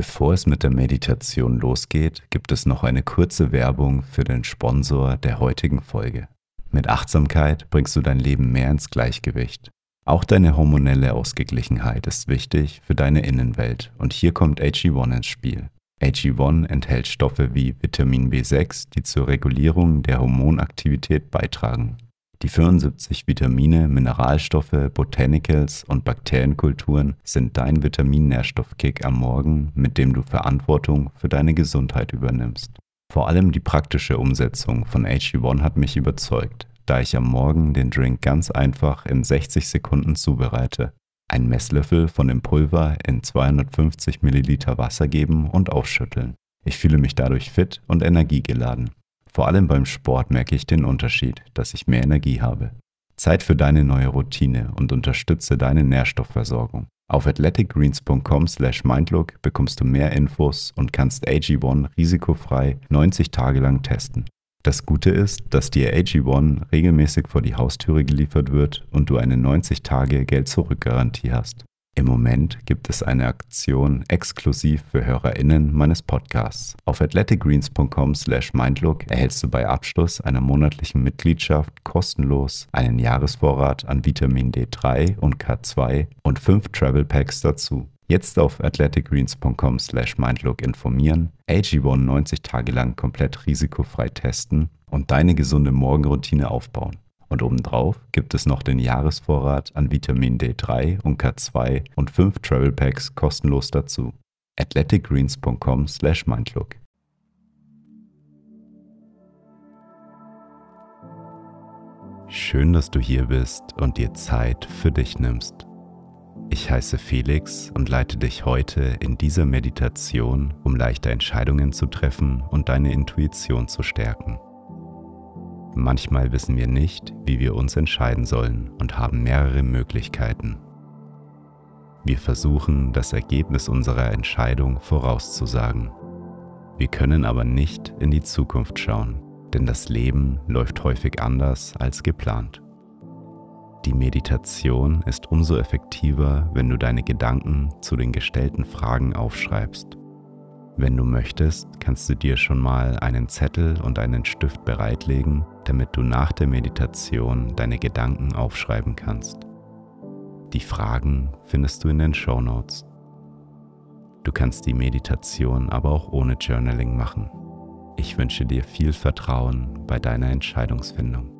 Bevor es mit der Meditation losgeht, gibt es noch eine kurze Werbung für den Sponsor der heutigen Folge. Mit Achtsamkeit bringst du dein Leben mehr ins Gleichgewicht. Auch deine hormonelle Ausgeglichenheit ist wichtig für deine Innenwelt und hier kommt AG1 ins Spiel. AG1 enthält Stoffe wie Vitamin B6, die zur Regulierung der Hormonaktivität beitragen. Die 75 Vitamine, Mineralstoffe, Botanicals und Bakterienkulturen sind dein Vitamin-Nährstoffkick am Morgen, mit dem du Verantwortung für deine Gesundheit übernimmst. Vor allem die praktische Umsetzung von AG1 hat mich überzeugt, da ich am Morgen den Drink ganz einfach in 60 Sekunden zubereite. Ein Messlöffel von dem Pulver in 250 Milliliter Wasser geben und aufschütteln. Ich fühle mich dadurch fit und energiegeladen. Vor allem beim Sport merke ich den Unterschied, dass ich mehr Energie habe. Zeit für deine neue Routine und unterstütze deine Nährstoffversorgung. Auf athleticgreens.com/mindlook bekommst du mehr Infos und kannst AG1 risikofrei 90 Tage lang testen. Das Gute ist, dass dir AG1 regelmäßig vor die Haustüre geliefert wird und du eine 90 Tage Geld-Zurück-Garantie hast. Im Moment gibt es eine Aktion exklusiv für HörerInnen meines Podcasts. Auf athleticgreens.com/mindlook erhältst du bei Abschluss einer monatlichen Mitgliedschaft kostenlos einen Jahresvorrat an Vitamin D3 und K2 und fünf Travel Packs dazu. Jetzt auf athleticgreens.com/mindlook informieren, AG1 90 Tage lang komplett risikofrei testen und deine gesunde Morgenroutine aufbauen. Und obendrauf gibt es noch den Jahresvorrat an Vitamin D3 und K2 und 5 Travel Packs kostenlos dazu. athleticgreens.com slash mindlook. Schön, dass du hier bist und dir Zeit für dich nimmst. Ich heiße Felix und leite dich heute in dieser Meditation, um leichte Entscheidungen zu treffen und deine Intuition zu stärken. Manchmal wissen wir nicht, wie wir uns entscheiden sollen und haben mehrere Möglichkeiten. Wir versuchen, das Ergebnis unserer Entscheidung vorauszusagen. Wir können aber nicht in die Zukunft schauen, denn das Leben läuft häufig anders als geplant. Die Meditation ist umso effektiver, wenn du deine Gedanken zu den gestellten Fragen aufschreibst. Wenn du möchtest, kannst du dir schon mal einen Zettel und einen Stift bereitlegen damit du nach der Meditation deine Gedanken aufschreiben kannst. Die Fragen findest du in den Show Notes. Du kannst die Meditation aber auch ohne Journaling machen. Ich wünsche dir viel Vertrauen bei deiner Entscheidungsfindung.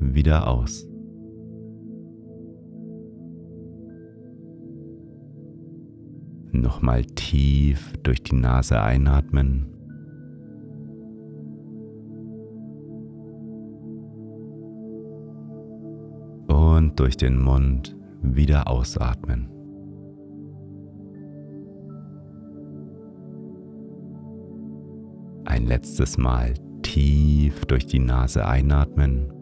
wieder aus. Nochmal tief durch die Nase einatmen. Und durch den Mund wieder ausatmen. Ein letztes Mal tief durch die Nase einatmen.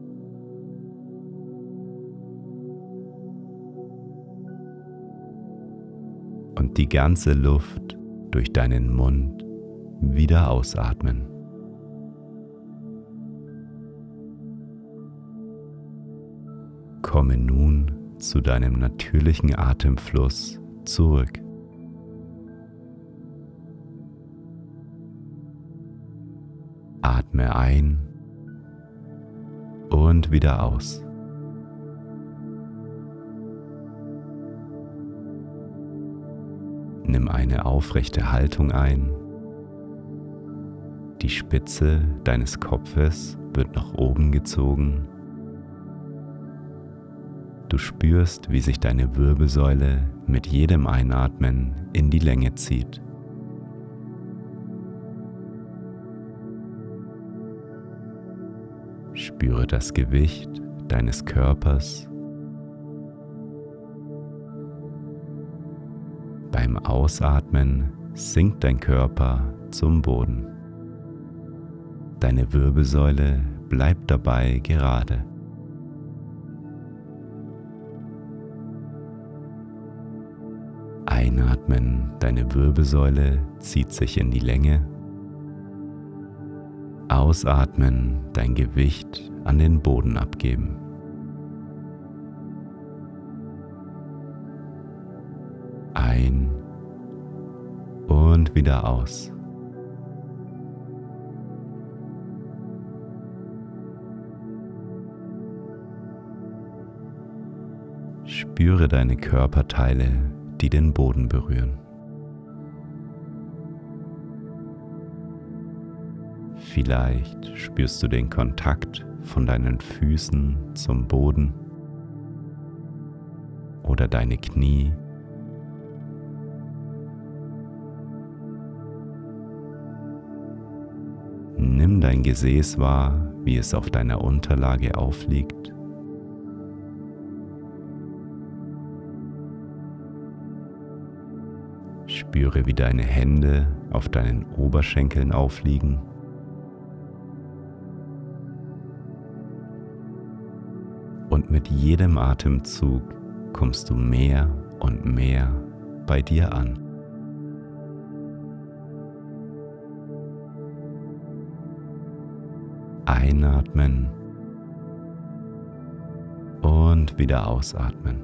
Und die ganze Luft durch deinen Mund wieder ausatmen. Komme nun zu deinem natürlichen Atemfluss zurück. Atme ein und wieder aus. Nimm eine aufrechte Haltung ein. Die Spitze deines Kopfes wird nach oben gezogen. Du spürst, wie sich deine Wirbelsäule mit jedem Einatmen in die Länge zieht. Spüre das Gewicht deines Körpers. Ausatmen sinkt dein Körper zum Boden. Deine Wirbelsäule bleibt dabei gerade. Einatmen, deine Wirbelsäule zieht sich in die Länge. Ausatmen, dein Gewicht an den Boden abgeben. Und wieder aus. Spüre deine Körperteile, die den Boden berühren. Vielleicht spürst du den Kontakt von deinen Füßen zum Boden oder deine Knie. Dein Gesäß wahr, wie es auf deiner Unterlage aufliegt. Spüre, wie deine Hände auf deinen Oberschenkeln aufliegen. Und mit jedem Atemzug kommst du mehr und mehr bei dir an. Einatmen und wieder ausatmen.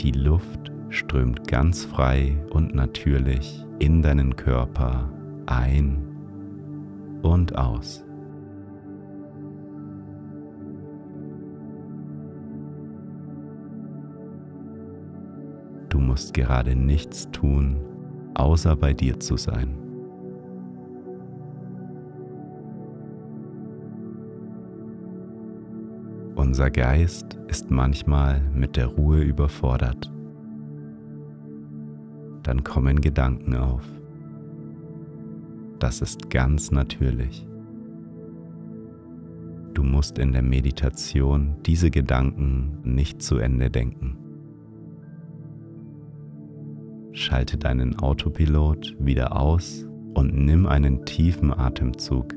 Die Luft strömt ganz frei und natürlich in deinen Körper ein und aus. Du musst gerade nichts tun, außer bei dir zu sein. Unser Geist ist manchmal mit der Ruhe überfordert. Dann kommen Gedanken auf. Das ist ganz natürlich. Du musst in der Meditation diese Gedanken nicht zu Ende denken. Schalte deinen Autopilot wieder aus und nimm einen tiefen Atemzug.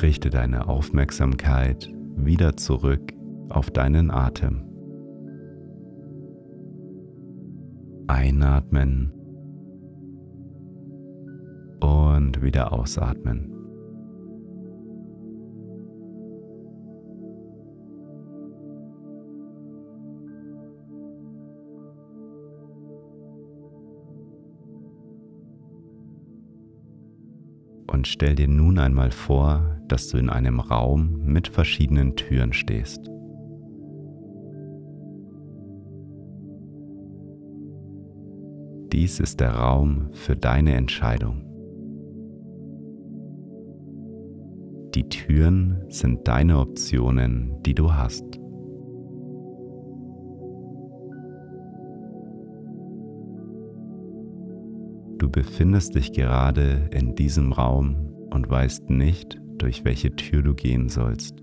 Richte deine Aufmerksamkeit wieder zurück auf deinen Atem. Einatmen und wieder ausatmen. Und stell dir nun einmal vor, dass du in einem Raum mit verschiedenen Türen stehst. Dies ist der Raum für deine Entscheidung. Die Türen sind deine Optionen, die du hast. Du befindest dich gerade in diesem Raum und weißt nicht, durch welche Tür du gehen sollst.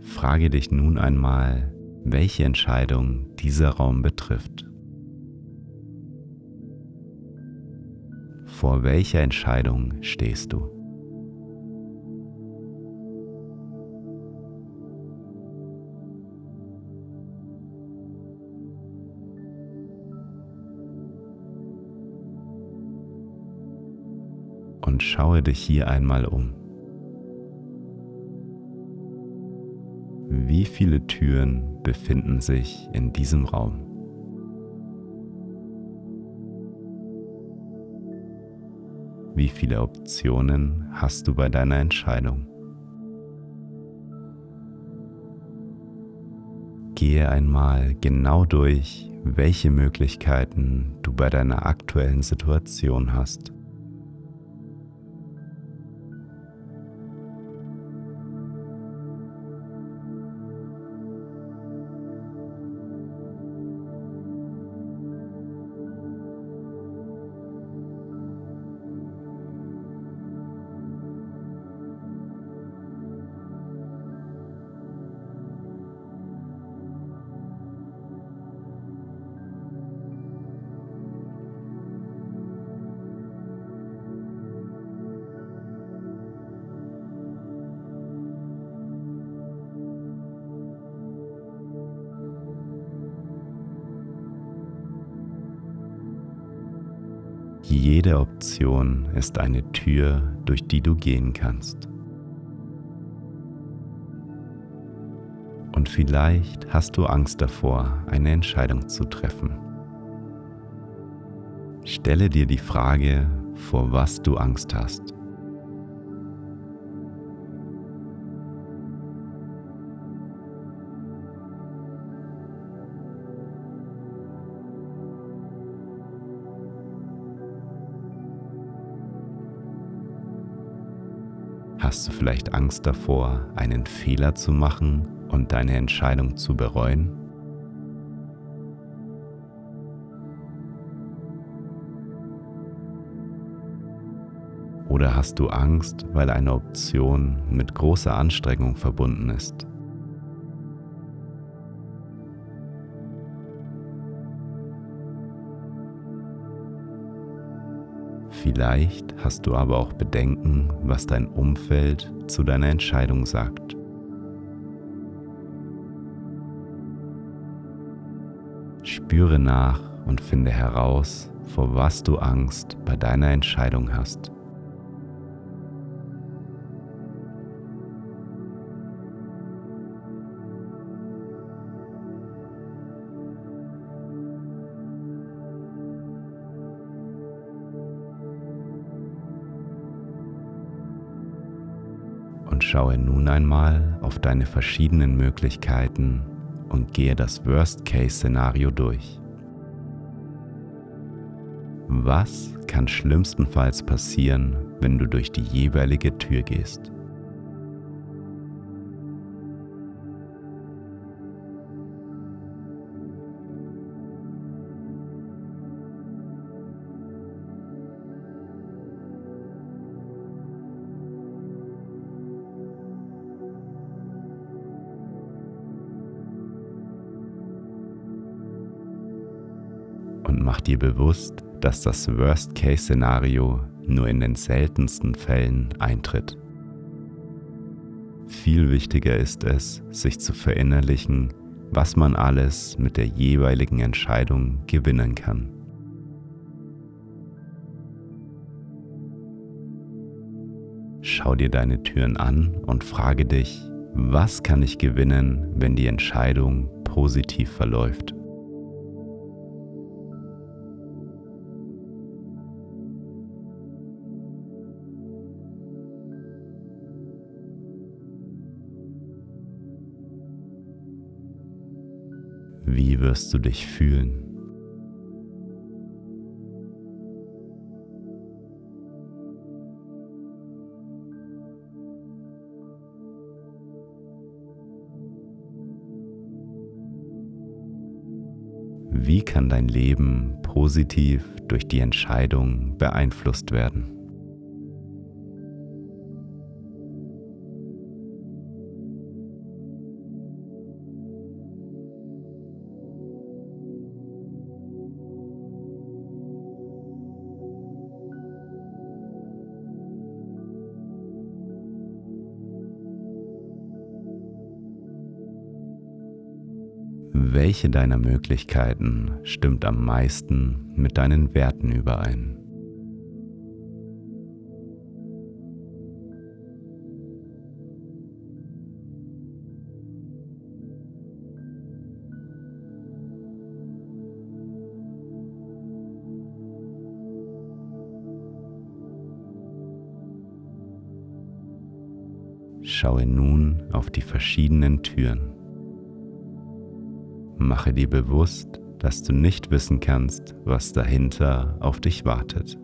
Frage dich nun einmal, welche Entscheidung dieser Raum betrifft. Vor welcher Entscheidung stehst du? Und schaue dich hier einmal um. Wie viele Türen befinden sich in diesem Raum? Wie viele Optionen hast du bei deiner Entscheidung? Gehe einmal genau durch, welche Möglichkeiten du bei deiner aktuellen Situation hast. Jede Option ist eine Tür, durch die du gehen kannst. Und vielleicht hast du Angst davor, eine Entscheidung zu treffen. Stelle dir die Frage, vor was du Angst hast. Hast du vielleicht Angst davor, einen Fehler zu machen und deine Entscheidung zu bereuen? Oder hast du Angst, weil eine Option mit großer Anstrengung verbunden ist? Vielleicht hast du aber auch Bedenken, was dein Umfeld zu deiner Entscheidung sagt. Spüre nach und finde heraus, vor was du Angst bei deiner Entscheidung hast. Schaue nun einmal auf deine verschiedenen Möglichkeiten und gehe das Worst-Case-Szenario durch. Was kann schlimmstenfalls passieren, wenn du durch die jeweilige Tür gehst? Dir bewusst, dass das Worst-Case-Szenario nur in den seltensten Fällen eintritt. Viel wichtiger ist es, sich zu verinnerlichen, was man alles mit der jeweiligen Entscheidung gewinnen kann. Schau dir deine Türen an und frage dich, was kann ich gewinnen, wenn die Entscheidung positiv verläuft? Wie wirst du dich fühlen? Wie kann dein Leben positiv durch die Entscheidung beeinflusst werden? Welche deiner Möglichkeiten stimmt am meisten mit deinen Werten überein? Schaue nun auf die verschiedenen Türen. Mache dir bewusst, dass du nicht wissen kannst, was dahinter auf dich wartet.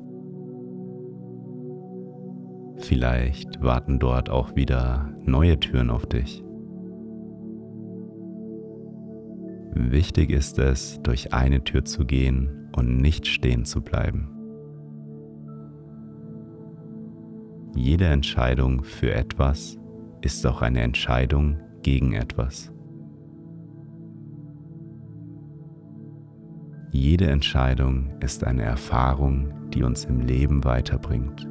Vielleicht warten dort auch wieder neue Türen auf dich. Wichtig ist es, durch eine Tür zu gehen und nicht stehen zu bleiben. Jede Entscheidung für etwas ist auch eine Entscheidung gegen etwas. Jede Entscheidung ist eine Erfahrung, die uns im Leben weiterbringt.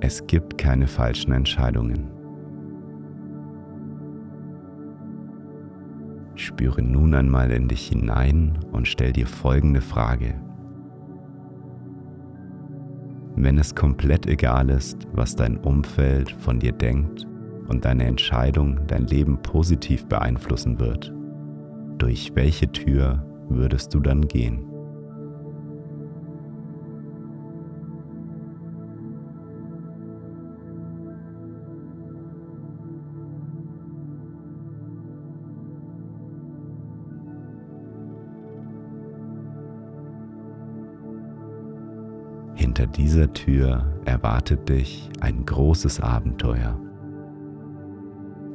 Es gibt keine falschen Entscheidungen. Spüre nun einmal in dich hinein und stell dir folgende Frage. Wenn es komplett egal ist, was dein Umfeld von dir denkt und deine Entscheidung dein Leben positiv beeinflussen wird, durch welche Tür würdest du dann gehen? Hinter dieser Tür erwartet dich ein großes Abenteuer.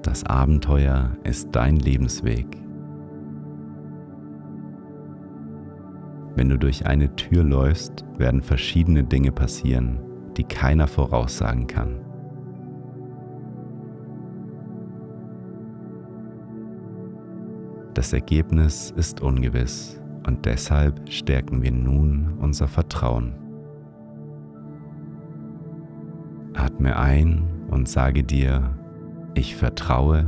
Das Abenteuer ist dein Lebensweg. Wenn du durch eine Tür läufst, werden verschiedene Dinge passieren, die keiner voraussagen kann. Das Ergebnis ist ungewiss und deshalb stärken wir nun unser Vertrauen. Atme ein und sage dir, ich vertraue.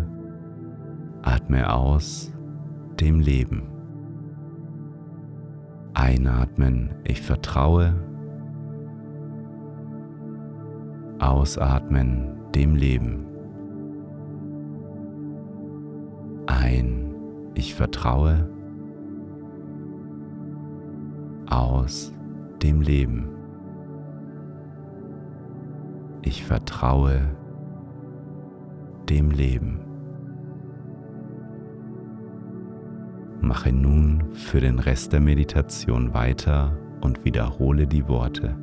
Atme aus dem Leben. Einatmen, ich vertraue. Ausatmen, dem Leben. Ein, ich vertraue. Aus dem Leben. Ich vertraue dem Leben. Mache nun für den Rest der Meditation weiter und wiederhole die Worte.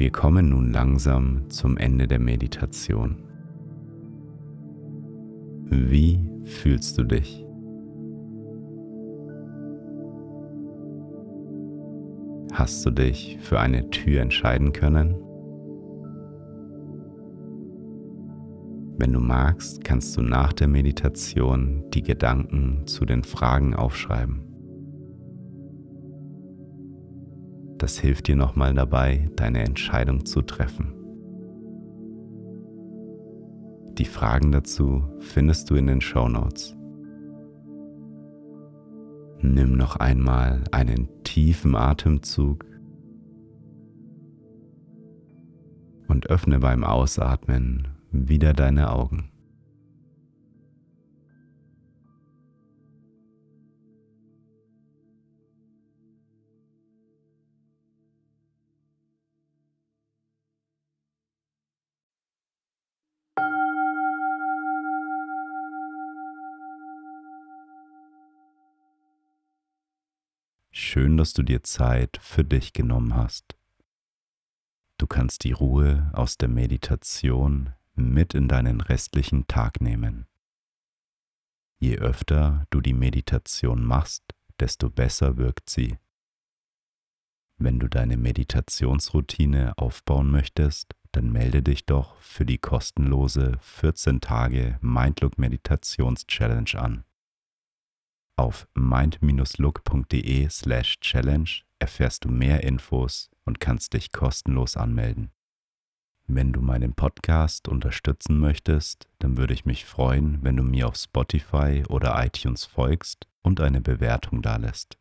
Wir kommen nun langsam zum Ende der Meditation. Wie fühlst du dich? Hast du dich für eine Tür entscheiden können? Wenn du magst, kannst du nach der Meditation die Gedanken zu den Fragen aufschreiben. Das hilft dir nochmal dabei, deine Entscheidung zu treffen. Die Fragen dazu findest du in den Show Notes. Nimm noch einmal einen tiefen Atemzug und öffne beim Ausatmen wieder deine Augen. Schön, dass du dir Zeit für dich genommen hast. Du kannst die Ruhe aus der Meditation mit in deinen restlichen Tag nehmen. Je öfter du die Meditation machst, desto besser wirkt sie. Wenn du deine Meditationsroutine aufbauen möchtest, dann melde dich doch für die kostenlose 14 Tage Mindlook Meditations Challenge an. Auf mind-look.de slash challenge erfährst du mehr Infos und kannst dich kostenlos anmelden. Wenn du meinen Podcast unterstützen möchtest, dann würde ich mich freuen, wenn du mir auf Spotify oder iTunes folgst und eine Bewertung dalässt.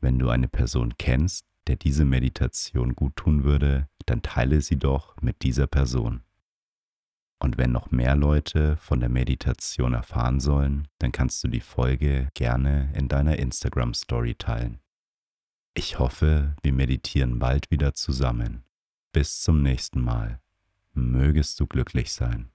Wenn du eine Person kennst, der diese Meditation gut tun würde, dann teile sie doch mit dieser Person. Und wenn noch mehr Leute von der Meditation erfahren sollen, dann kannst du die Folge gerne in deiner Instagram Story teilen. Ich hoffe, wir meditieren bald wieder zusammen. Bis zum nächsten Mal. Mögest du glücklich sein.